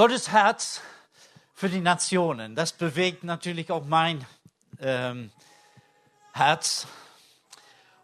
Gottes Herz für die Nationen, das bewegt natürlich auch mein ähm, Herz.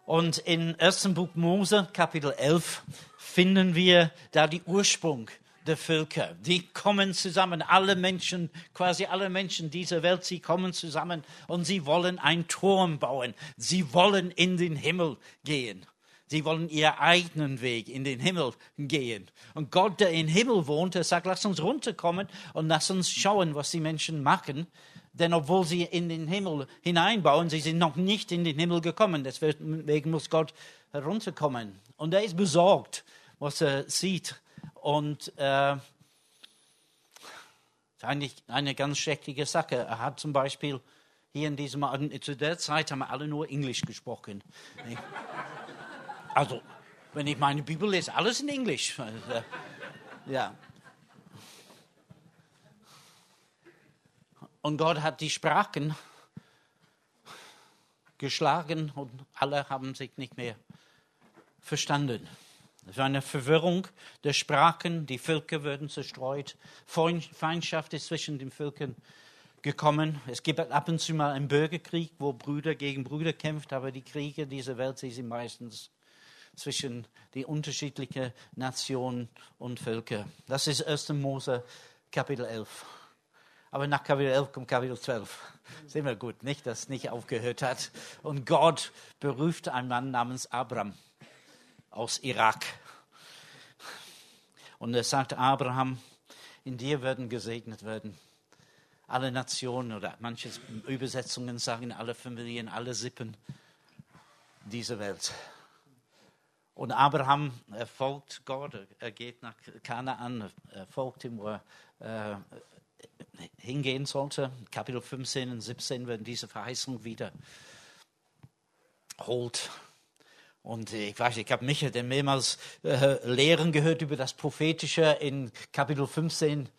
Und in 1. Buch Mose, Kapitel 11, finden wir da die Ursprung der Völker. Die kommen zusammen, alle Menschen, quasi alle Menschen dieser Welt, sie kommen zusammen und sie wollen einen Turm bauen. Sie wollen in den Himmel gehen. Sie wollen ihren eigenen Weg in den Himmel gehen. Und Gott, der im Himmel wohnt, sagt, lass uns runterkommen und lass uns schauen, was die Menschen machen. Denn obwohl sie in den Himmel hineinbauen, sie sind noch nicht in den Himmel gekommen. Deswegen muss Gott herunterkommen. Und er ist besorgt, was er sieht. Und äh, eigentlich eine ganz schreckliche Sache. Er hat zum Beispiel hier in diesem, zu der Zeit haben wir alle nur Englisch gesprochen. Also, wenn ich meine Bibel lese, alles in Englisch. Ja. Und Gott hat die Sprachen geschlagen und alle haben sich nicht mehr verstanden. Es war eine Verwirrung der Sprachen, die Völker würden zerstreut, Feindschaft ist zwischen den Völkern gekommen. Es gibt ab und zu mal einen Bürgerkrieg, wo Brüder gegen Brüder kämpfen, aber die Kriege dieser Welt sie sind meistens zwischen die unterschiedlichen Nationen und Völker. Das ist 1. Mose Kapitel 11. Aber nach Kapitel 11 kommt Kapitel 12. Sehen wir gut, nicht, dass es nicht aufgehört hat. Und Gott beruft einen Mann namens Abraham aus Irak. Und er sagt Abraham, in dir werden gesegnet werden alle Nationen oder manche Übersetzungen sagen alle Familien, alle Sippen dieser Welt. Und Abraham folgt Gott, er geht nach Kanaan, er folgt ihm, wo er äh, hingehen sollte. Kapitel 15 und 17 werden diese Verheißung wieder holt. Und ich weiß, ich habe Michael denn mehrmals äh, Lehren gehört über das Prophetische in Kapitel 15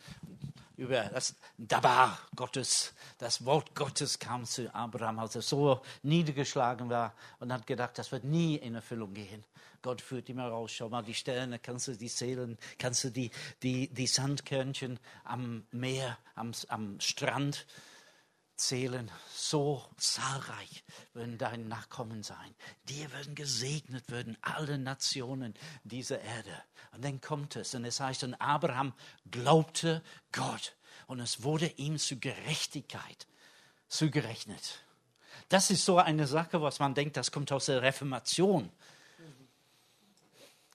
über das Dabar Gottes, das Wort Gottes kam zu Abraham, als er so niedergeschlagen war und hat gedacht, das wird nie in Erfüllung gehen. Gott führt immer raus, schau mal die Sterne, kannst du die zählen, kannst du die, die, die Sandkörnchen am Meer, am, am Strand zählen. So zahlreich werden deine Nachkommen sein. Dir werden gesegnet werden alle Nationen dieser Erde. Und dann kommt es und es heißt, und Abraham glaubte Gott und es wurde ihm zu Gerechtigkeit zugerechnet. Das ist so eine Sache, was man denkt, das kommt aus der Reformation.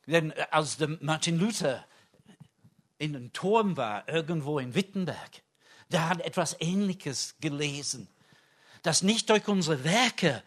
Denn äh, als Martin Luther in einem Turm war, irgendwo in Wittenberg, der hat etwas Ähnliches gelesen, dass nicht durch unsere Werke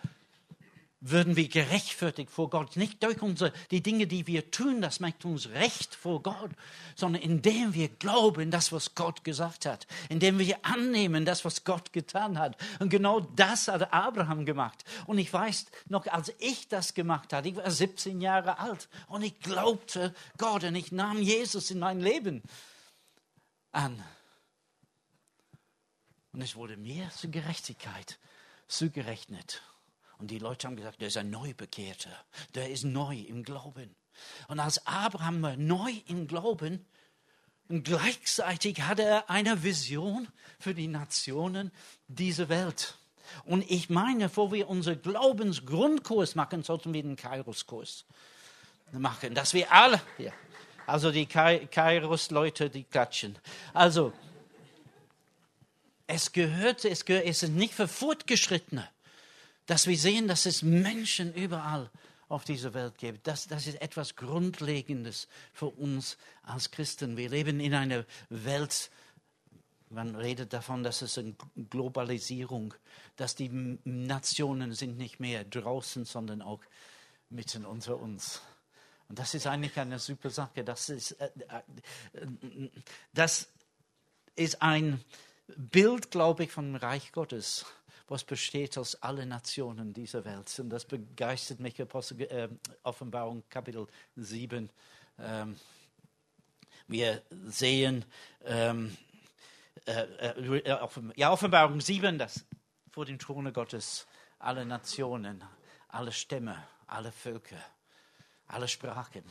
würden wir gerechtfertigt vor Gott. Nicht durch unsere, die Dinge, die wir tun, das macht uns recht vor Gott, sondern indem wir glauben, das, was Gott gesagt hat, indem wir annehmen, das, was Gott getan hat. Und genau das hat Abraham gemacht. Und ich weiß noch, als ich das gemacht habe, ich war 17 Jahre alt und ich glaubte Gott und ich nahm Jesus in mein Leben an. Und es wurde mir zur Gerechtigkeit zugerechnet. Und die Leute haben gesagt, der ist ein Neubekehrter, der ist neu im Glauben. Und als Abraham neu im Glauben, und gleichzeitig hatte er eine Vision für die Nationen dieser Welt. Und ich meine, bevor wir unseren Glaubensgrundkurs machen, sollten wir den Kairos-Kurs machen, dass wir alle, ja, also die Kairos-Leute, die klatschen. Also, es gehört, es gehört, es ist nicht für Fortgeschrittene dass wir sehen, dass es Menschen überall auf dieser Welt gibt. Das, das ist etwas Grundlegendes für uns als Christen. Wir leben in einer Welt, man redet davon, dass es eine Globalisierung, dass die Nationen sind nicht mehr draußen, sondern auch mitten unter uns. Und das ist eigentlich eine super Sache. Das ist, äh, äh, das ist ein Bild, glaube ich, vom Reich Gottes was besteht aus allen Nationen dieser Welt. Und das begeistert mich, Apostel, äh, Offenbarung Kapitel 7. Ähm, wir sehen, ähm, äh, äh, ja, Offenbarung 7, dass vor dem Throne Gottes alle Nationen, alle Stämme, alle Völker, alle Sprachen,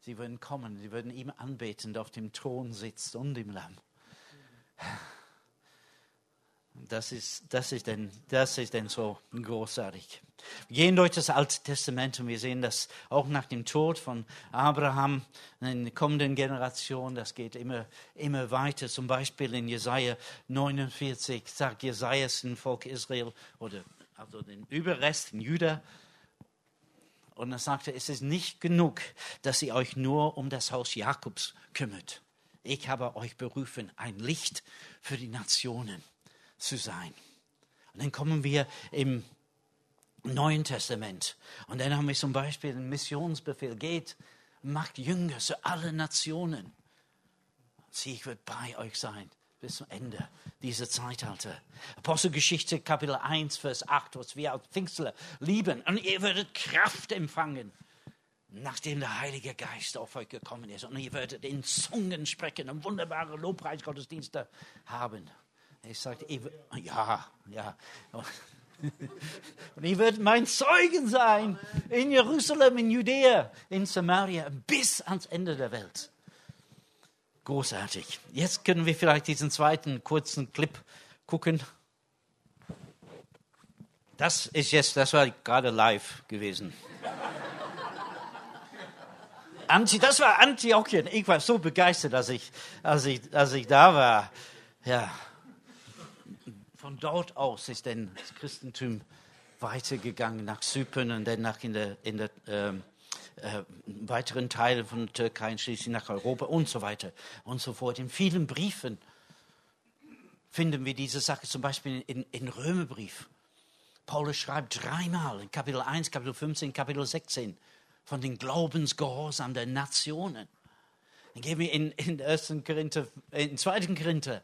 sie würden kommen, sie würden ihm anbeten, der auf dem Thron sitzt und im Lamm. Das ist, das ist, denn, das ist denn so großartig. Wir gehen durch das Alte Testament und wir sehen das auch nach dem Tod von Abraham in der kommenden Generation. Das geht immer, immer weiter. Zum Beispiel in Jesaja 49 sagt Jesaja dem Volk Israel oder also den Überrest in Juda. Und er sagte, es ist nicht genug, dass ihr euch nur um das Haus Jakobs kümmert. Ich habe euch berufen, ein Licht für die Nationen zu sein. Und dann kommen wir im Neuen Testament. Und dann haben wir zum Beispiel den Missionsbefehl, geht, macht Jünger zu allen Nationen. Sie, ich werde bei euch sein bis zum Ende dieser Zeitalter. Apostelgeschichte Kapitel 1, Vers 8, was wir als Pfingstler lieben. Und ihr werdet Kraft empfangen, nachdem der Heilige Geist auf euch gekommen ist. Und ihr werdet in Zungen sprechen und wunderbare Lobpreisgottesdienste haben. Ich sagte, ja, ja. Und ihr werdet mein Zeugen sein in Jerusalem, in Judäa, in Samaria, bis ans Ende der Welt. Großartig. Jetzt können wir vielleicht diesen zweiten kurzen Clip gucken. Das ist jetzt, das war gerade live gewesen. Anti, das war Antiochien. Ich war so begeistert, als ich, als ich, als ich da war. Ja, von dort aus ist dann das Christentum weitergegangen nach Zypern und dann nach in der, in der ähm, äh, weiteren Teilen von Türkei, schließlich nach Europa und so weiter und so fort. In vielen Briefen finden wir diese Sache, zum Beispiel in, in Römerbrief. Paulus schreibt dreimal in Kapitel 1, Kapitel 15, Kapitel 16 von den Glaubensgehorsam der Nationen. Dann gehen wir in, in, 1. Korinther, in 2. Korinther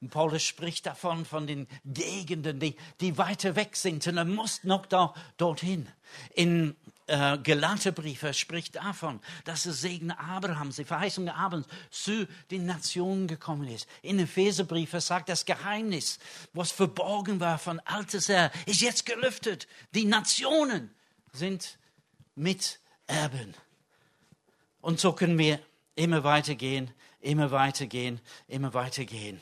und Paulus spricht davon, von den Gegenden, die, die weiter weg sind. Und er muss noch da, dorthin. In äh, Galaterbriefe spricht davon, dass der Segen Abrahams, die Verheißung Abrahams zu den Nationen gekommen ist. In Epheserbriefe sagt das Geheimnis, was verborgen war von altes her, ist jetzt gelüftet. Die Nationen sind Miterben. Und so können wir immer weitergehen, immer weitergehen, immer weitergehen.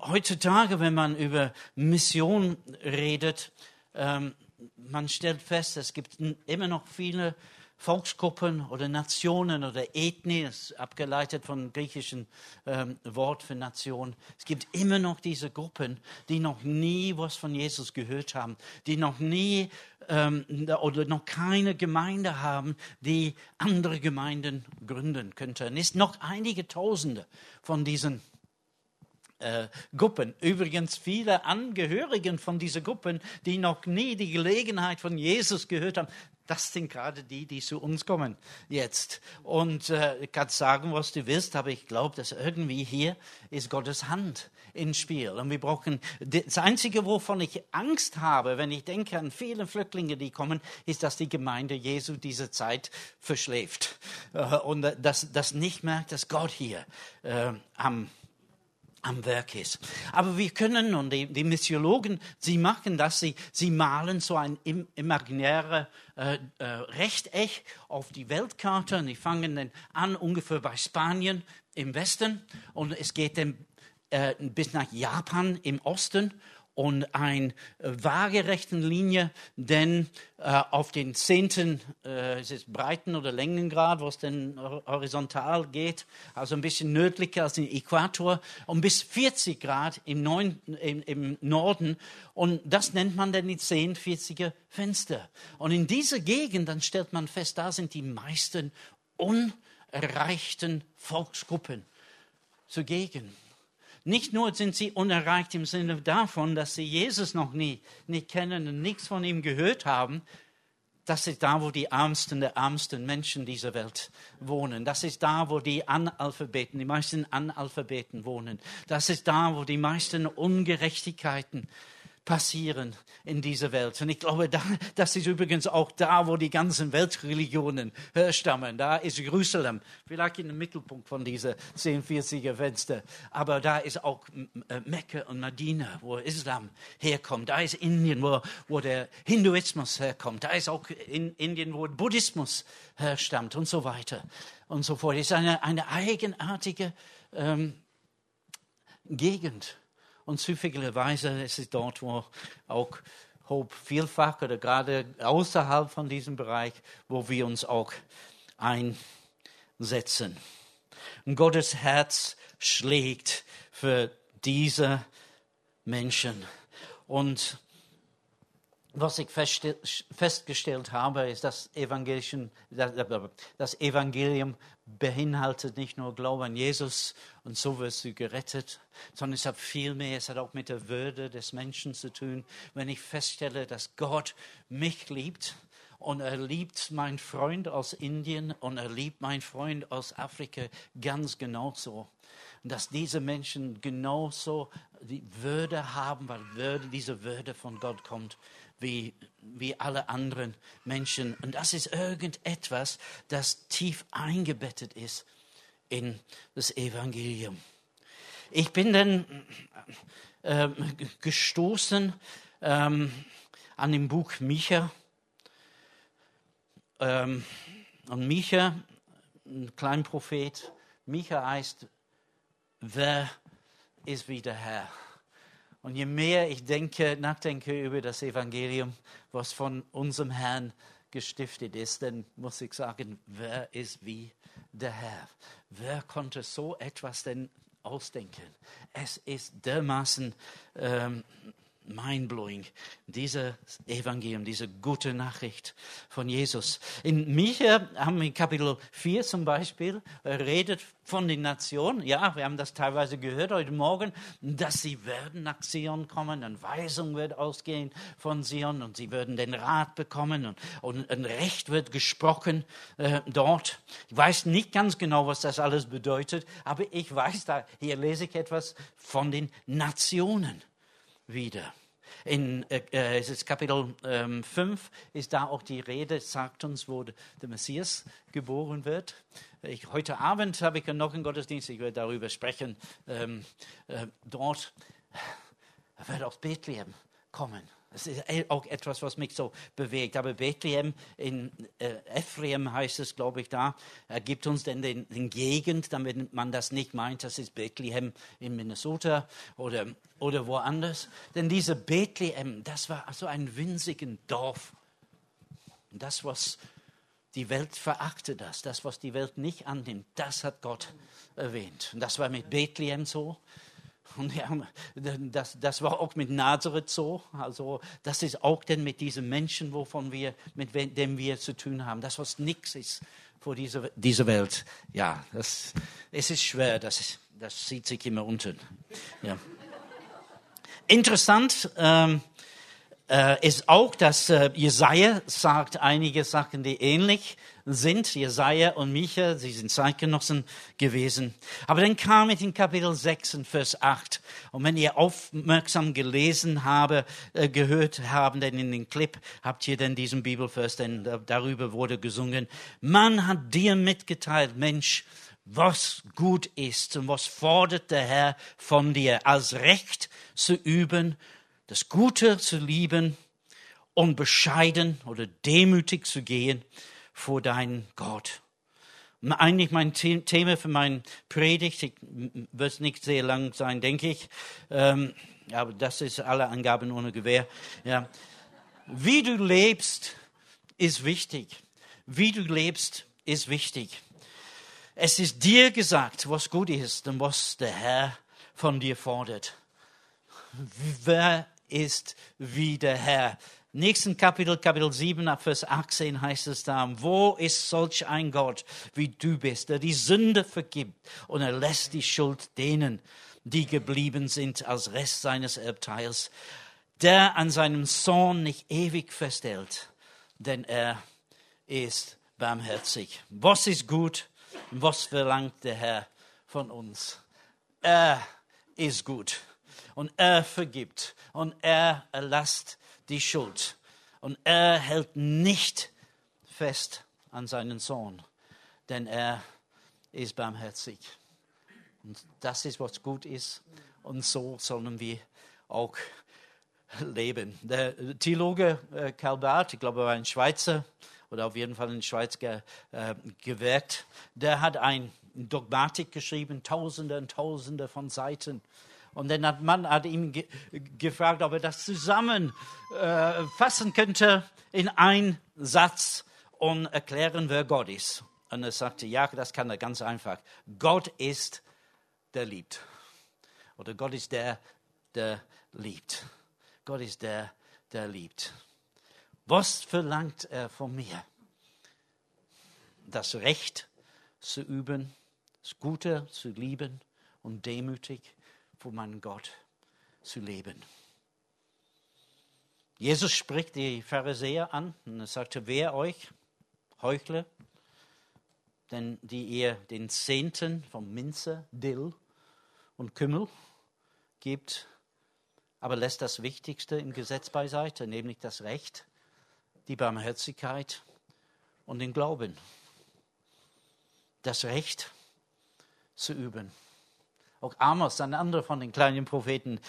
Heutzutage, wenn man über Mission redet, ähm, man stellt fest, es gibt immer noch viele Volksgruppen oder Nationen oder Ethnien, abgeleitet vom griechischen ähm, Wort für Nation. Es gibt immer noch diese Gruppen, die noch nie was von Jesus gehört haben, die noch nie ähm, oder noch keine Gemeinde haben, die andere Gemeinden gründen könnten. Es sind noch einige Tausende von diesen äh, Gruppen. Übrigens viele Angehörigen von diesen Gruppen, die noch nie die Gelegenheit von Jesus gehört haben, das sind gerade die, die zu uns kommen jetzt. Und äh, ich kann sagen, was du willst, aber ich glaube, dass irgendwie hier ist Gottes Hand ins Spiel. Und wir brauchen, das Einzige, wovon ich Angst habe, wenn ich denke an viele Flüchtlinge, die kommen, ist, dass die Gemeinde Jesu diese Zeit verschläft. Äh, und äh, dass das nicht merkt, dass Gott hier äh, am am Werk ist. Aber wir können, und die, die Missiologen, sie machen das, sie, sie malen so ein imaginäres äh, äh, Rechteck auf die Weltkarte. Und die fangen dann an ungefähr bei Spanien im Westen. Und es geht dann äh, bis nach Japan im Osten und eine waagerechten Linie, denn äh, auf den zehnten äh, es Breiten- oder Längengrad, wo es dann horizontal geht, also ein bisschen nördlicher als den Äquator, und bis 40 Grad im, Neun, im, im Norden. Und das nennt man dann die 1040er Fenster. Und in dieser Gegend, dann stellt man fest, da sind die meisten unerreichten Volksgruppen zugegen. Nicht nur sind sie unerreicht im Sinne davon, dass sie Jesus noch nie nicht kennen und nichts von ihm gehört haben. Das ist da, wo die ärmsten der ärmsten Menschen dieser Welt wohnen. Das ist da, wo die Analphabeten, die meisten Analphabeten wohnen. Das ist da, wo die meisten Ungerechtigkeiten passieren in dieser Welt. Und ich glaube, da, das ist übrigens auch da, wo die ganzen Weltreligionen herstammen. Da ist Jerusalem, vielleicht in dem Mittelpunkt von dieser 1040er Fenster. Aber da ist auch äh, Mekka und Medina, wo Islam herkommt. Da ist Indien, wo, wo der Hinduismus herkommt. Da ist auch in Indien, wo Buddhismus herstammt und so weiter und so fort. Es ist eine, eine eigenartige ähm, Gegend. Und zufälligerweise ist es dort, wo auch Hope vielfach oder gerade außerhalb von diesem Bereich, wo wir uns auch einsetzen. Und Gottes Herz schlägt für diese Menschen. Und was ich festgestellt habe, ist, dass das Evangelium beinhaltet nicht nur Glauben an Jesus und so wirst du gerettet, sondern es hat viel mehr, es hat auch mit der Würde des Menschen zu tun. Wenn ich feststelle, dass Gott mich liebt und er liebt meinen Freund aus Indien und er liebt meinen Freund aus Afrika ganz genauso. Und dass diese Menschen genauso die Würde haben, weil Würde, diese Würde von Gott kommt wie, wie alle anderen Menschen. Und das ist irgendetwas, das tief eingebettet ist in das Evangelium. Ich bin dann äh, gestoßen ähm, an dem Buch Micha. Ähm, und Micha, ein Kleinprophet, Micha heißt, wer ist wie der Herr? Und je mehr ich denke, nachdenke über das Evangelium, was von unserem Herrn gestiftet ist, dann muss ich sagen, wer ist wie der Herr? Wer konnte so etwas denn ausdenken? Es ist dermaßen ähm, mindblowing, dieses Evangelium, diese gute Nachricht von Jesus. In Micha haben wir Kapitel 4 zum Beispiel, redet von den Nationen. Ja, wir haben das teilweise gehört heute Morgen, dass sie werden nach Zion kommen, eine Weisung wird ausgehen von Zion und sie würden den Rat bekommen und, und ein Recht wird gesprochen äh, dort. Ich weiß nicht ganz genau, was das alles bedeutet, aber ich weiß, da hier lese ich etwas von den Nationen wieder. In äh, äh es ist Kapitel ähm, 5 ist da auch die Rede, sagt uns, wo der Messias geboren wird. Ich, heute Abend habe ich noch einen Gottesdienst, ich werde darüber sprechen. Ähm, äh, dort wird aus Bethlehem kommen. Das ist auch etwas, was mich so bewegt. Aber Bethlehem in äh, Ephraim heißt es, glaube ich, da, er gibt uns denn den, den, Gegend, damit man das nicht meint, das ist Bethlehem in Minnesota oder, oder woanders. Denn diese Bethlehem, das war so ein winziges Dorf. Und das, was die Welt verachtet, das, das, was die Welt nicht annimmt, das hat Gott erwähnt. Und das war mit Bethlehem so. Und ja, das, das war auch mit Nazareth so. Also das ist auch denn mit diesen Menschen, wovon wir, mit dem wir zu tun haben. Das, was nichts ist vor dieser, dieser Welt. Ja, das, es ist schwer, das, das sieht sich immer unten. Ja. Interessant ähm, äh, ist auch, dass äh, Jesaja sagt einige Sachen, die ähnlich sind, Jesaja und Micha, sie sind Zeitgenossen gewesen. Aber dann kam es in Kapitel 6 und Vers 8. Und wenn ihr aufmerksam gelesen habe, äh, gehört haben, denn in den Clip habt ihr denn diesen Bibelvers, denn darüber wurde gesungen. Man hat dir mitgeteilt, Mensch, was gut ist und was fordert der Herr von dir, als Recht zu üben, das Gute zu lieben und bescheiden oder demütig zu gehen vor deinen Gott. Eigentlich mein Thema für meine Predigt, ich, wird nicht sehr lang sein, denke ich, ähm, aber das ist alle Angaben ohne Gewehr. Ja. Wie du lebst, ist wichtig. Wie du lebst, ist wichtig. Es ist dir gesagt, was gut ist und was der Herr von dir fordert. Wer ist wie der Herr? nächsten Kapitel, Kapitel 7, Vers 18 heißt es da, wo ist solch ein Gott wie du bist, der die Sünde vergibt und er lässt die Schuld denen, die geblieben sind als Rest seines Erbteils, der an seinem Sohn nicht ewig festhält, denn er ist barmherzig. Was ist gut? Was verlangt der Herr von uns? Er ist gut und er vergibt und er erlasst die Schuld. Und er hält nicht fest an seinen Sohn, denn er ist barmherzig. Und das ist, was gut ist. Und so sollen wir auch leben. Der Theologe äh, Karl Barth, ich glaube, er war ein Schweizer oder auf jeden Fall in der Schweiz ge, äh, gewirkt, der hat ein Dogmatik geschrieben, tausende und tausende von Seiten. Und dann hat man hat ihm ge gefragt, ob er das zusammenfassen äh, könnte in einen Satz und erklären, wer Gott ist. Und er sagte, ja, das kann er ganz einfach. Gott ist, der liebt. Oder Gott ist der, der liebt. Gott ist der, der liebt. Was verlangt er von mir? Das Recht zu üben, das Gute zu lieben und demütig vor meinem Gott zu leben. Jesus spricht die Pharisäer an und er sagte, wer euch, Heuchler, denn die ihr den Zehnten von Minze, Dill und Kümmel gibt, aber lässt das Wichtigste im Gesetz beiseite, nämlich das Recht, die Barmherzigkeit und den Glauben. Das Recht zu üben. Auch Amos, ein anderer von den kleinen Propheten,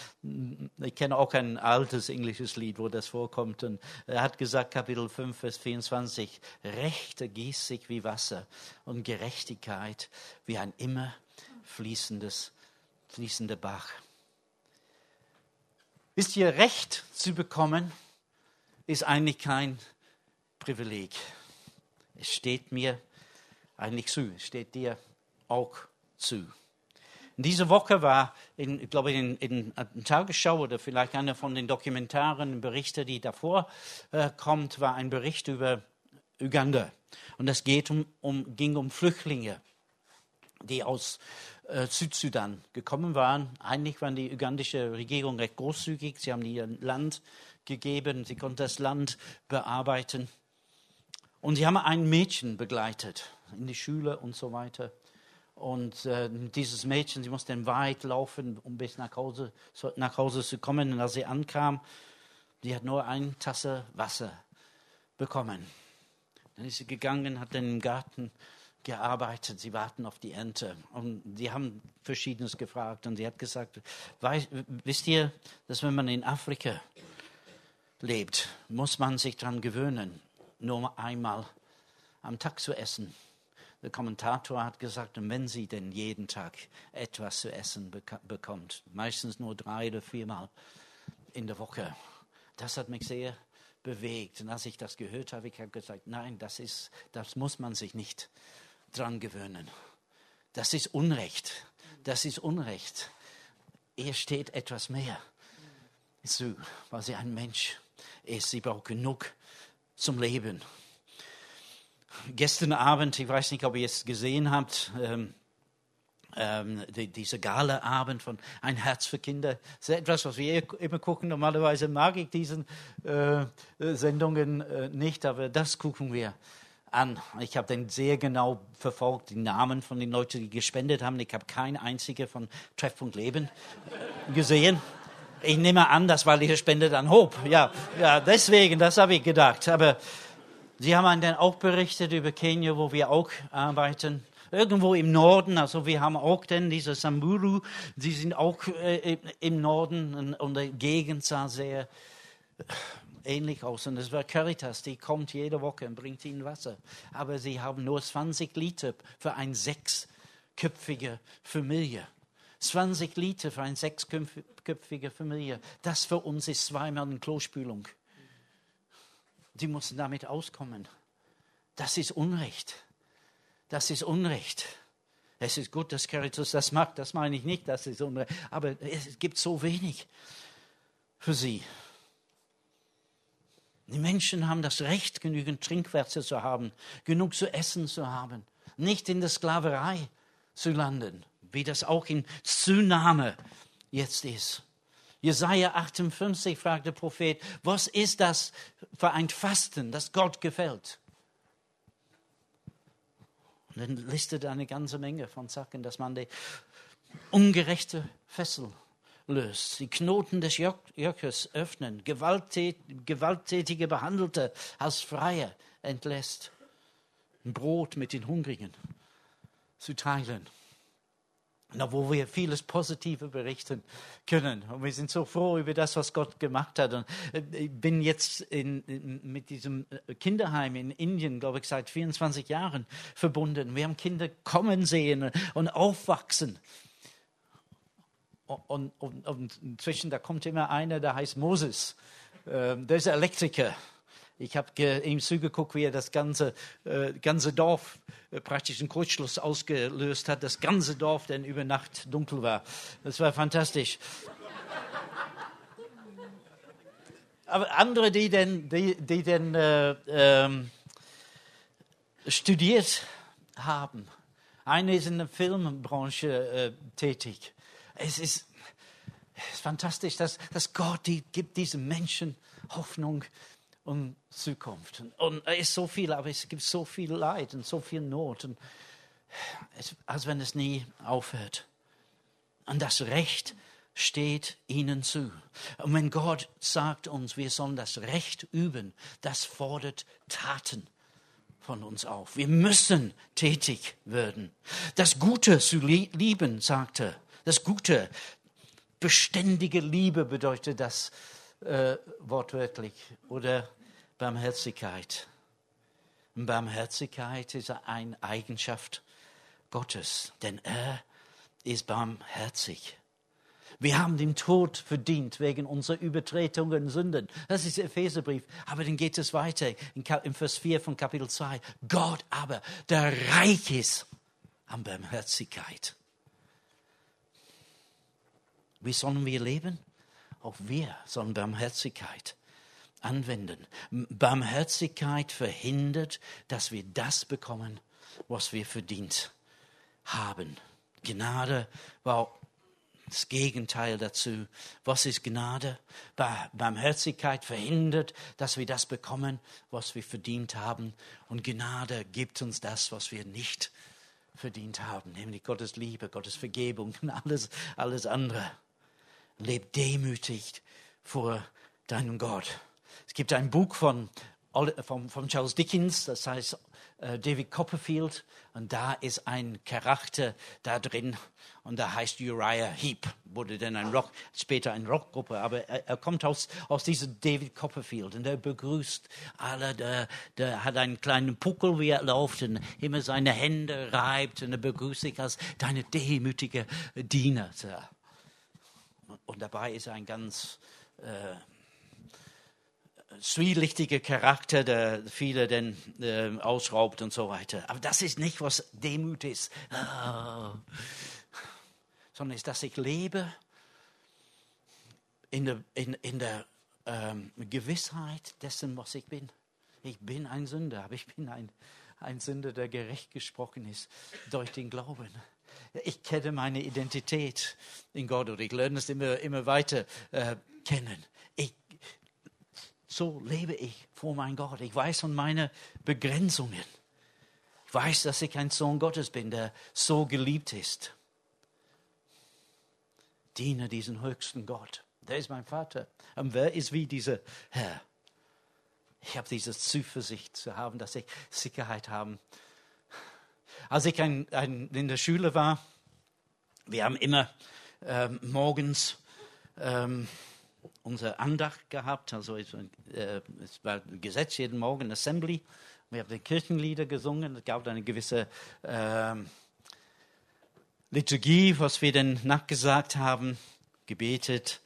ich kenne auch ein altes englisches Lied, wo das vorkommt. Und er hat gesagt, Kapitel 5, Vers 24, Recht ergießt sich wie Wasser und Gerechtigkeit wie ein immer fließendes, fließender Bach. Wisst ihr, Recht zu bekommen, ist eigentlich kein Privileg. Es steht mir eigentlich zu, es steht dir auch zu. Diese Woche war, in, ich glaube, in, in, in Tagesschau oder vielleicht einer von den Dokumentaren, Berichte, die davor äh, kommt, war ein Bericht über Uganda. Und es um, um, ging um Flüchtlinge, die aus äh, Südsudan gekommen waren. Eigentlich war die ugandische Regierung recht großzügig. Sie haben ihr Land gegeben, sie konnten das Land bearbeiten. Und sie haben ein Mädchen begleitet in die Schule und so weiter. Und äh, dieses Mädchen, sie musste weit laufen, um bis nach Hause, nach Hause zu kommen. Und als sie ankam, sie hat nur eine Tasse Wasser bekommen. Dann ist sie gegangen, hat dann im Garten gearbeitet. Sie warten auf die Ernte. Und sie haben Verschiedenes gefragt. Und sie hat gesagt, wisst ihr, dass wenn man in Afrika lebt, muss man sich daran gewöhnen, nur einmal am Tag zu essen. Der Kommentator hat gesagt, wenn sie denn jeden Tag etwas zu essen bekommt, meistens nur drei oder viermal in der Woche, das hat mich sehr bewegt. Und als ich das gehört habe, ich habe gesagt, nein, das, ist, das muss man sich nicht dran gewöhnen. Das ist Unrecht. Das ist Unrecht. Ihr steht etwas mehr zu, weil sie ein Mensch ist. Sie braucht genug zum Leben gestern Abend, ich weiß nicht, ob ihr es gesehen habt, ähm, ähm, die, dieser Gala-Abend von Ein Herz für Kinder. Das ist etwas, was wir immer gucken. Normalerweise mag ich diese äh, Sendungen äh, nicht, aber das gucken wir an. Ich habe dann sehr genau verfolgt, die Namen von den Leuten, die gespendet haben. Ich habe keinen einzigen von Treffpunkt Leben gesehen. Ich nehme an, das war die Spende an Hope. Ja, ja, deswegen, das habe ich gedacht. Aber Sie haben dann auch berichtet über Kenia, wo wir auch arbeiten. Irgendwo im Norden, also wir haben auch dann diese Samburu, sie sind auch äh, im Norden und, und die Gegend sah sehr ähnlich aus. Und es war Caritas, die kommt jede Woche und bringt ihnen Wasser. Aber sie haben nur 20 Liter für eine sechsköpfige Familie. 20 Liter für eine sechsköpfige Familie. Das für uns ist zweimal eine Klospülung. Die mussten damit auskommen. Das ist Unrecht. Das ist Unrecht. Es ist gut, dass Caritas das macht, das meine ich nicht, das ist Unrecht. Aber es gibt so wenig für sie. Die Menschen haben das Recht, genügend Trinkwasser zu haben, genug zu essen zu haben, nicht in der Sklaverei zu landen, wie das auch in Zunahme jetzt ist. Jesaja 58 fragt der Prophet, was ist das für ein Fasten, das Gott gefällt? Und dann listet eine ganze Menge von Sachen, dass man die ungerechte Fessel löst, die Knoten des Joches öffnen, gewalttätige Behandelte als Freie entlässt, Brot mit den Hungrigen zu teilen. Wo wir vieles Positive berichten können. Und wir sind so froh über das, was Gott gemacht hat. Und äh, ich bin jetzt in, mit diesem äh, Kinderheim in Indien, glaube ich, seit 24 Jahren verbunden. Wir haben Kinder kommen sehen und aufwachsen. Und, und, und inzwischen, da kommt immer einer, der heißt Moses. Ähm, der ist Elektriker. Ich habe ihm zugeguckt, wie er das ganze, äh, ganze Dorf äh, praktisch einen Kurzschluss ausgelöst hat. Das ganze Dorf, denn über Nacht dunkel war. Das war fantastisch. Aber andere, die denn, die, die denn äh, ähm, studiert haben, eine ist in der Filmbranche äh, tätig. Es ist, es ist fantastisch, dass, dass Gott die, gibt diesen Menschen Hoffnung und Zukunft. Und es ist so viel, aber es gibt so viel Leid und so viel Not, und es, als wenn es nie aufhört. Und das Recht steht ihnen zu. Und wenn Gott sagt uns, wir sollen das Recht üben, das fordert Taten von uns auf. Wir müssen tätig werden. Das Gute zu lieben, sagte, das Gute, beständige Liebe bedeutet das äh, wortwörtlich. Oder Barmherzigkeit. Barmherzigkeit ist eine Eigenschaft Gottes, denn er ist barmherzig. Wir haben den Tod verdient wegen unserer Übertretungen und Sünden. Das ist der Epheserbrief. Aber dann geht es weiter in Vers 4 von Kapitel 2. Gott aber, der reich ist an Barmherzigkeit. Wie sollen wir leben? Auch wir sollen Barmherzigkeit anwenden. Barmherzigkeit verhindert, dass wir das bekommen, was wir verdient haben. Gnade war das Gegenteil dazu. Was ist Gnade? Barmherzigkeit verhindert, dass wir das bekommen, was wir verdient haben. Und Gnade gibt uns das, was wir nicht verdient haben, nämlich Gottes Liebe, Gottes Vergebung und alles, alles andere. Lebt demütig vor deinem Gott. Es gibt ein Buch von, von, von Charles Dickens, das heißt äh, David Copperfield, und da ist ein Charakter da drin, und da heißt Uriah Heep, wurde dann ein Rock, später eine Rockgruppe, aber er, er, kommt aus, aus diesem David Copperfield, und er begrüßt alle, der, der hat einen kleinen Puckel, wie er läuft, und immer seine Hände reibt, und er begrüßt sich als deine demütige Diener. Und dabei ist ein ganz... Äh, zwielichtiger Charakter, der viele dann äh, ausraubt und so weiter. Aber das ist nicht, was Demut ist. Sondern ist, dass ich lebe in der, in, in der ähm, Gewissheit dessen, was ich bin. Ich bin ein Sünder, aber ich bin ein, ein Sünder, der gerecht gesprochen ist durch den Glauben. Ich kenne meine Identität in Gott und ich lerne es immer, immer weiter äh, kennen. Ich so lebe ich vor meinem Gott. Ich weiß um meine Begrenzungen. Ich weiß, dass ich ein Sohn Gottes bin, der so geliebt ist. Diene diesen höchsten Gott. Der ist mein Vater. Und wer ist wie dieser Herr? Ich habe diese Zuversicht zu haben, dass ich Sicherheit habe. Als ich ein, ein, in der Schule war, wir haben immer ähm, morgens ähm, unsere Andacht gehabt. Also es, äh, es war Gesetz jeden Morgen Assembly. Wir haben die Kirchenlieder gesungen. Es gab eine gewisse äh, Liturgie, was wir dann nachgesagt haben, gebetet.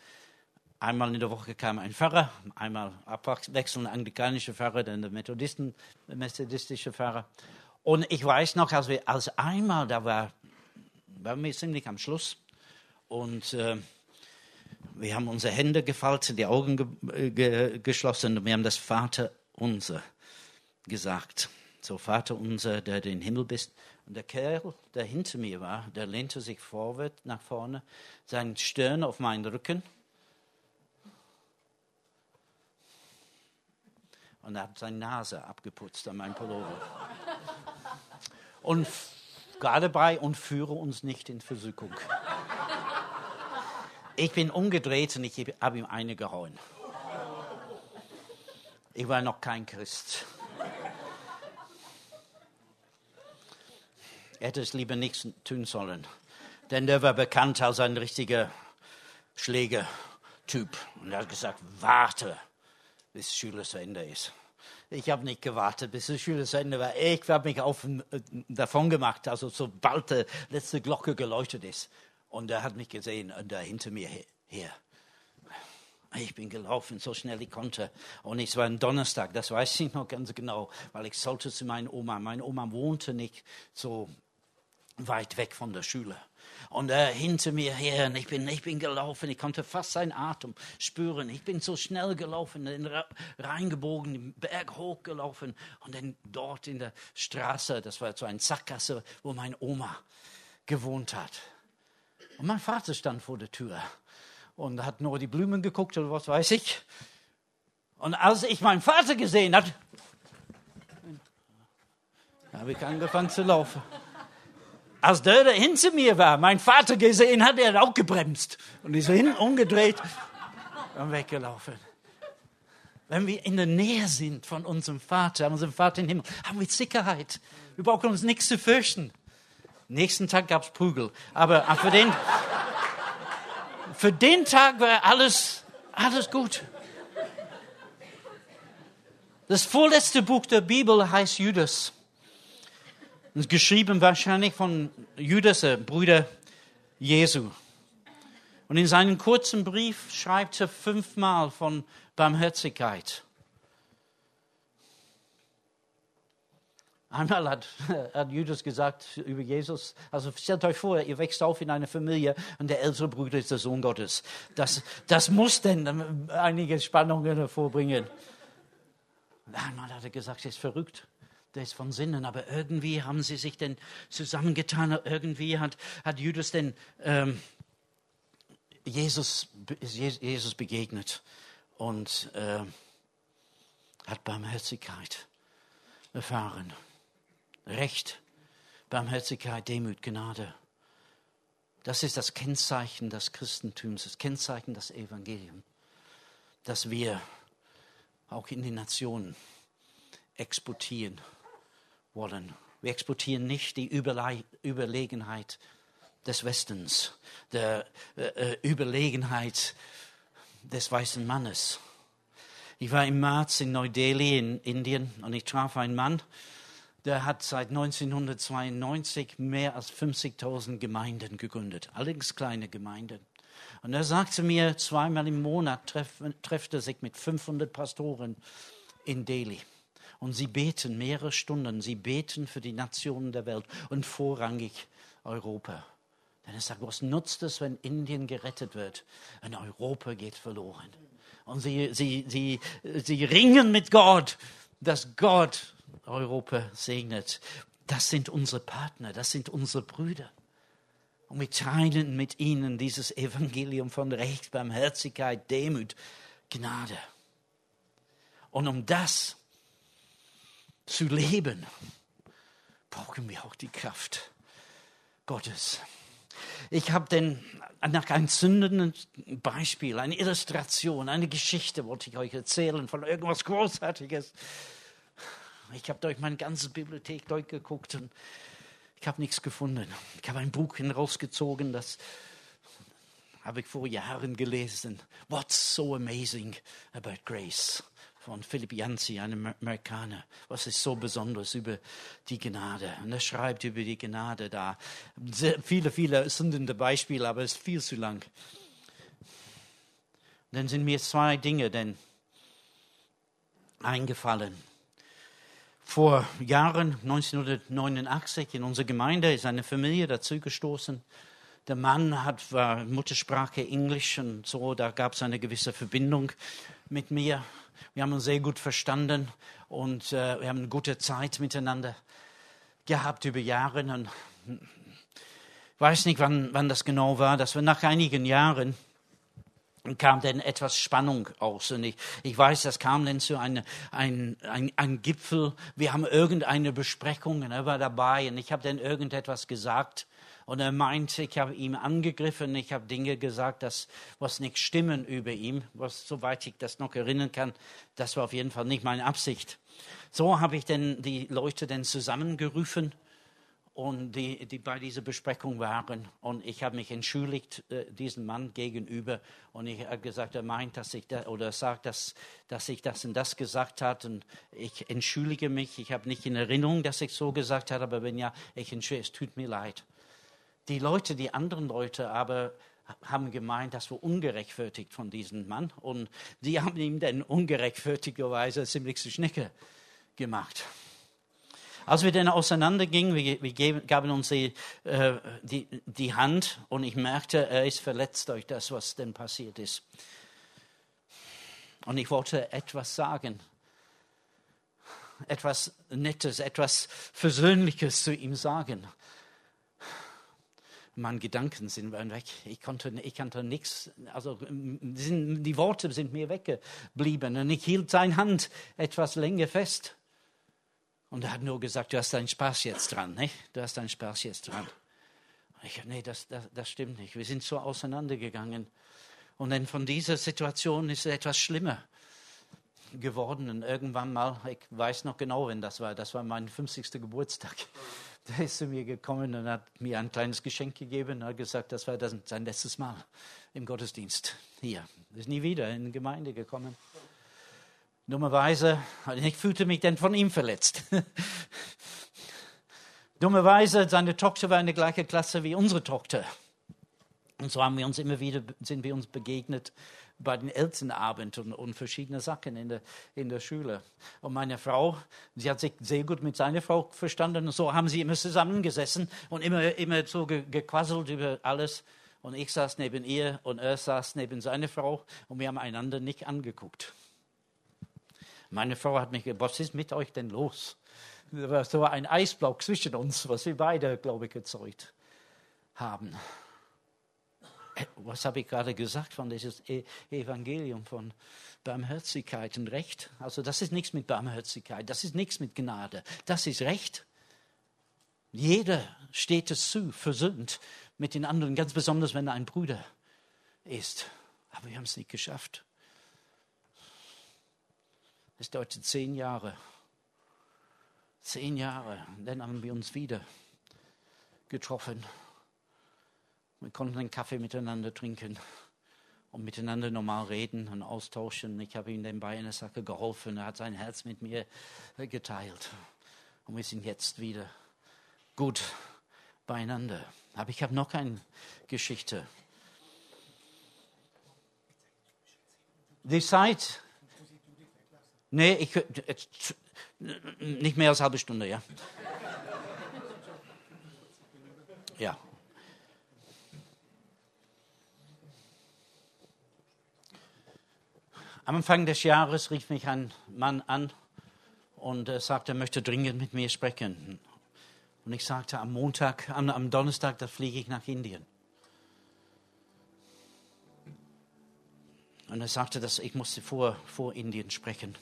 Einmal in der Woche kam ein Pfarrer, einmal abwechselnd anglikanische Pfarrer, dann der Methodisten, methodistische Pfarrer. Und ich weiß noch, als wir als einmal da war, waren wir ziemlich am Schluss und äh, wir haben unsere Hände gefaltet, die Augen ge ge geschlossen und wir haben das Vater unser gesagt. So, Vater unser, der im Himmel bist. Und der Kerl, der hinter mir war, der lehnte sich vorwärts nach vorne, sein Stirn auf meinen Rücken. Und er hat seine Nase abgeputzt an meinem Pullover. Und gerade bei und führe uns nicht in Versuchung. Ich bin umgedreht und ich habe ihm eine gehauen. Ich war noch kein Christ. Er hätte es lieber nichts tun sollen. Denn der war bekannt als ein richtiger Schlägertyp. Und er hat gesagt, warte, bis Schule zu Ende ist. Ich habe nicht gewartet, bis die Schule zu Ende war. Ich habe mich auf, äh, davon gemacht, also sobald die letzte Glocke geleuchtet ist. Und er hat mich gesehen und da hinter mir her. Ich bin gelaufen, so schnell ich konnte. Und es war ein Donnerstag, das weiß ich noch ganz genau, weil ich sollte zu meiner Oma. Meine Oma wohnte nicht so weit weg von der Schule. Und er hinter mir her, und ich bin, ich bin gelaufen, ich konnte fast seinen Atem spüren. Ich bin so schnell gelaufen, reingebogen, den Berg hochgelaufen und dann dort in der Straße, das war so ein Sackgasse, wo meine Oma gewohnt hat. Und mein Vater stand vor der Tür und hat nur die Blumen geguckt oder was weiß ich. Und als ich meinen Vater gesehen habe, habe ich angefangen zu laufen. Als der, der hinter mir war, mein Vater gesehen hat, er hat auch gebremst und ist hinten umgedreht und weggelaufen. Wenn wir in der Nähe sind von unserem Vater, unserem Vater im Himmel, haben wir Sicherheit. Wir brauchen uns nichts zu fürchten. Nächsten Tag gab es Prügel. Aber für den, für den Tag war alles, alles gut. Das vorletzte Buch der Bibel heißt Judas. Geschrieben wahrscheinlich von Judas, der Bruder Jesu. Und in seinem kurzen Brief schreibt er fünfmal von Barmherzigkeit. Einmal hat, hat Judas gesagt über Jesus, also stellt euch vor, ihr wächst auf in einer Familie und der ältere Bruder ist der Sohn Gottes. Das, das muss denn einige Spannungen hervorbringen. Einmal hat er gesagt, er ist verrückt, der ist von Sinnen, aber irgendwie haben sie sich denn zusammengetan, irgendwie hat, hat Judas denn ähm, Jesus, Jesus begegnet und äh, hat Barmherzigkeit erfahren. Recht, Barmherzigkeit, Demut, Gnade. Das ist das Kennzeichen des Christentums, das Kennzeichen des Evangeliums, das wir auch in den Nationen exportieren wollen. Wir exportieren nicht die Überle Überlegenheit des Westens, der äh, äh Überlegenheit des weißen Mannes. Ich war im März in Neu-Delhi in Indien und ich traf einen Mann, der hat seit 1992 mehr als 50.000 Gemeinden gegründet, allerdings kleine Gemeinden. Und er sagte mir, zweimal im Monat treff, trifft er sich mit 500 Pastoren in Delhi. Und sie beten mehrere Stunden, sie beten für die Nationen der Welt und vorrangig Europa. Denn er sagt, was nutzt es, wenn Indien gerettet wird und Europa geht verloren? Und sie, sie, sie, sie ringen mit Gott, dass Gott Europa segnet. Das sind unsere Partner, das sind unsere Brüder. Und wir teilen mit ihnen dieses Evangelium von Recht, Barmherzigkeit, Demut, Gnade. Und um das zu leben, brauchen wir auch die Kraft Gottes. Ich habe den nach einem zündenden Beispiel, eine Illustration, eine Geschichte wollte ich euch erzählen von irgendwas Großartiges. Ich habe durch meine ganze Bibliothek durchgeguckt und ich habe nichts gefunden. Ich habe ein Buch herausgezogen, das habe ich vor Jahren gelesen. What's so amazing about grace? Von Philipp Yancey, einem Amerikaner. Was ist so besonders über die Gnade? Und er schreibt über die Gnade da. Sehr viele, viele sündende Beispiele, aber es ist viel zu lang. Dann sind mir zwei Dinge denn eingefallen. Vor Jahren, 1989, in unserer Gemeinde ist eine Familie dazugestoßen. Der Mann hat, war Muttersprache Englisch und so, da gab es eine gewisse Verbindung mit mir. Wir haben uns sehr gut verstanden und äh, wir haben eine gute Zeit miteinander gehabt über Jahre. Und ich weiß nicht, wann, wann das genau war, dass wir nach einigen Jahren kam dann etwas Spannung aus. Und ich, ich weiß, das kam dann zu einem ein, ein, ein Gipfel. Wir haben irgendeine Besprechung und er war dabei und ich habe dann irgendetwas gesagt. Und er meinte, ich habe ihn angegriffen, ich habe Dinge gesagt, das, was nicht stimmen über ihn, was, soweit ich das noch erinnern kann, das war auf jeden Fall nicht meine Absicht. So habe ich dann die Leute dann zusammengerufen und die, die bei dieser Besprechung waren. Und ich habe mich entschuldigt äh, diesem Mann gegenüber. Und ich habe gesagt, er meint, dass ich da, oder sagt, dass, dass ich das und das gesagt habe. Und ich entschuldige mich. Ich habe nicht in Erinnerung, dass ich so gesagt habe, aber wenn ja, ich entschuldige, es tut mir leid. Die Leute, die anderen Leute aber haben gemeint, das war ungerechtfertigt von diesem Mann. Und die haben ihm dann ungerechtfertigerweise ziemlich zu Schnecke gemacht. Als wir dann auseinandergingen, wir, wir gaben uns die, äh, die, die Hand und ich merkte, er ist verletzt durch das, was denn passiert ist. Und ich wollte etwas sagen, etwas Nettes, etwas Versöhnliches zu ihm sagen. Meine Gedanken sind weg. Ich konnte, ich konnte nichts, also die Worte sind mir weggeblieben und ich hielt seine Hand etwas länger fest. Und er hat nur gesagt, du hast deinen Spaß jetzt dran, nicht? Du hast deinen Spaß jetzt dran. Und ich, nee, das, das, das stimmt nicht. Wir sind so auseinandergegangen. Und dann von dieser Situation ist es etwas schlimmer geworden. Und irgendwann mal, ich weiß noch genau, wenn das war, das war mein 50. Geburtstag. Da ist zu mir gekommen und hat mir ein kleines Geschenk gegeben und hat gesagt, das war das, sein letztes Mal im Gottesdienst hier. Er ist nie wieder in die Gemeinde gekommen. Dummerweise, ich fühlte mich dann von ihm verletzt. Dummerweise, seine Tochter war in der gleichen Klasse wie unsere Tochter. Und so haben wir uns immer wieder, sind wir uns begegnet bei den Elternabend und, verschiedene Sachen in der, in der Schule. Und meine Frau, sie hat sich sehr gut mit seiner Frau verstanden und so haben sie immer zusammengesessen und immer, immer so ge, gequasselt über alles. Und ich saß neben ihr und er saß neben seiner Frau und wir haben einander nicht angeguckt. Meine Frau hat mich gefragt, was ist mit euch denn los? Das war ein Eisblock zwischen uns, was wir beide, glaube ich, gezeugt haben. Äh, was habe ich gerade gesagt von dieses e- Evangelium von Barmherzigkeit und Recht? Also das ist nichts mit Barmherzigkeit, das ist nichts mit Gnade, das ist Recht. Jeder steht es zu, versöhnt mit den anderen, ganz besonders wenn er ein Bruder ist. Aber wir haben es nicht geschafft. Es dauerte zehn Jahre. Zehn Jahre. Dann haben wir uns wieder getroffen. Wir konnten einen Kaffee miteinander trinken und miteinander normal reden und austauschen. Ich habe ihm dann bei einer Sache geholfen. Er hat sein Herz mit mir geteilt. Und wir sind jetzt wieder gut beieinander. Aber ich habe noch eine Geschichte. Die Zeit Nee, ich, jetzt, nicht mehr als eine halbe Stunde, ja. Ja. Am Anfang des Jahres rief mich ein Mann an und äh, sagte, er möchte dringend mit mir sprechen. Und ich sagte, am Montag, am, am Donnerstag, da fliege ich nach Indien. Und er sagte, dass ich musste vor, vor Indien sprechen.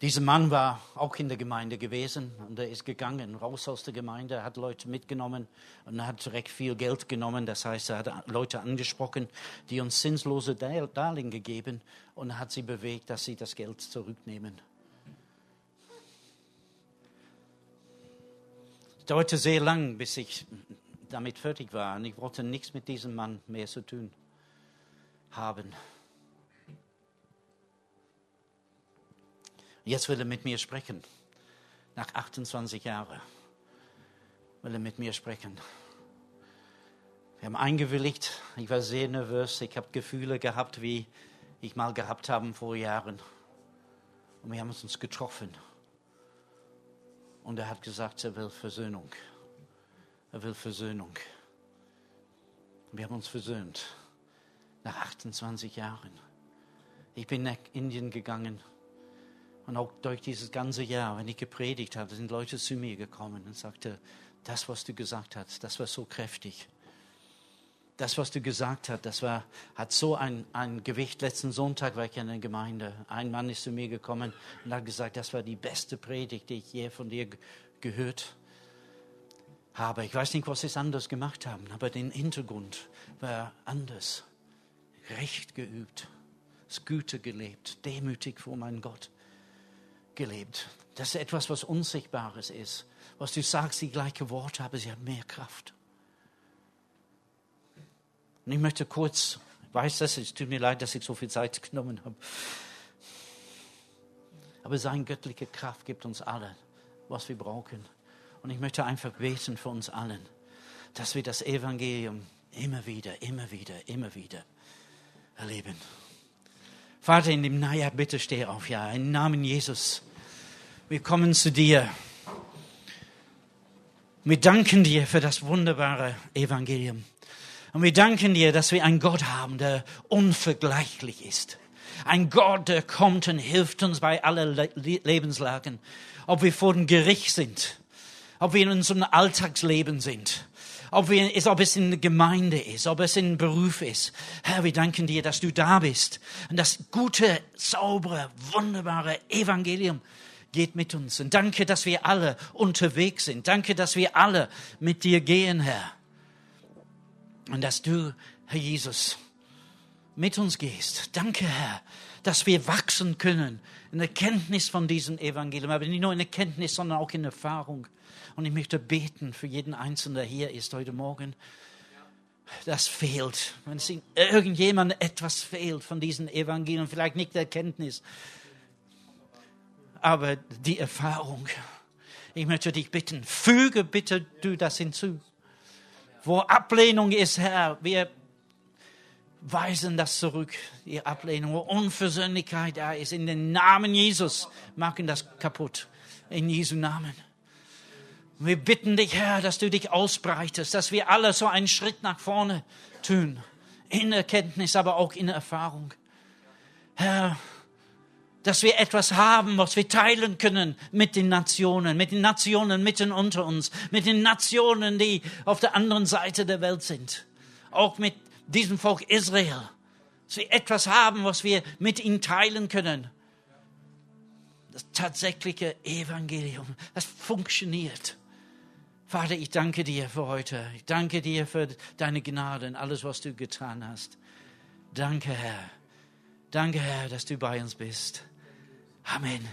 Dieser Mann war auch in der Gemeinde gewesen und er ist gegangen, raus aus der Gemeinde, hat Leute mitgenommen und hat recht viel Geld genommen. Das heißt, er hat Leute angesprochen, die uns zinslose Darlehen gegeben und hat sie bewegt, dass sie das Geld zurücknehmen. Es dauerte sehr lang, bis ich damit fertig war und ich wollte nichts mit diesem Mann mehr zu tun haben. Jetzt will er mit mir sprechen. Nach 28 Jahren will er mit mir sprechen. Wir haben eingewilligt. Ich war sehr nervös. Ich habe Gefühle gehabt, wie ich mal gehabt habe vor Jahren. Und wir haben uns getroffen. Und er hat gesagt, er will Versöhnung. Er will Versöhnung. Wir haben uns versöhnt. Nach 28 Jahren. Ich bin nach Indien gegangen. Und auch durch dieses ganze Jahr, wenn ich gepredigt habe, sind Leute zu mir gekommen und sagten, das, was du gesagt hast, das war so kräftig. Das, was du gesagt hast, das war, hat so ein, ein Gewicht. Letzten Sonntag war ich in der Gemeinde. Ein Mann ist zu mir gekommen und hat gesagt, das war die beste Predigt, die ich je von dir gehört habe. Ich weiß nicht, was sie anders gemacht haben, aber der Hintergrund war anders. Recht geübt, das Güte gelebt, demütig vor meinem Gott gelebt. Das ist etwas, was Unsichtbares ist. Was du sagst, die gleichen Worte, aber sie haben mehr Kraft. Und ich möchte kurz, ich weiß das, es tut mir leid, dass ich so viel Zeit genommen habe. Aber seine göttliche Kraft gibt uns alle, was wir brauchen. Und ich möchte einfach beten für uns allen, dass wir das Evangelium immer wieder, immer wieder, immer wieder erleben. Vater, in dem Naja, bitte steh auf, ja, im Namen Jesus. Wir kommen zu dir. Wir danken dir für das wunderbare Evangelium. Und wir danken dir, dass wir einen Gott haben, der unvergleichlich ist. Ein Gott, der kommt und hilft uns bei allen Lebenslagen. Ob wir vor dem Gericht sind, ob wir in unserem Alltagsleben sind, ob, wir, ob es in der Gemeinde ist, ob es in Beruf ist. Herr, wir danken dir, dass du da bist. Und das gute, saubere, wunderbare Evangelium geht mit uns. Und danke, dass wir alle unterwegs sind. Danke, dass wir alle mit dir gehen, Herr. Und dass du, Herr Jesus, mit uns gehst. Danke, Herr, dass wir wachsen können in der Kenntnis von diesem Evangelium. Aber nicht nur in der Kenntnis, sondern auch in Erfahrung. Und ich möchte beten für jeden Einzelnen, der hier ist heute Morgen. Das fehlt. Wenn es irgendjemand etwas fehlt von diesem Evangelium, vielleicht nicht der Kenntnis, aber die Erfahrung. Ich möchte dich bitten, füge bitte du das hinzu. Wo Ablehnung ist, Herr, wir weisen das zurück, die Ablehnung, wo Unversöhnlichkeit da ist. In den Namen Jesus machen das kaputt. In Jesu Namen. Wir bitten dich, Herr, dass du dich ausbreitest, dass wir alle so einen Schritt nach vorne tun. In Erkenntnis, aber auch in Erfahrung. Herr, dass wir etwas haben, was wir teilen können mit den Nationen, mit den Nationen mitten unter uns, mit den Nationen, die auf der anderen Seite der Welt sind. Auch mit diesem Volk Israel. Dass wir etwas haben, was wir mit ihnen teilen können. Das tatsächliche Evangelium, das funktioniert. Vater, ich danke dir für heute. Ich danke dir für deine Gnade und alles, was du getan hast. Danke, Herr. Danke, Herr, dass du bei uns bist. Amen.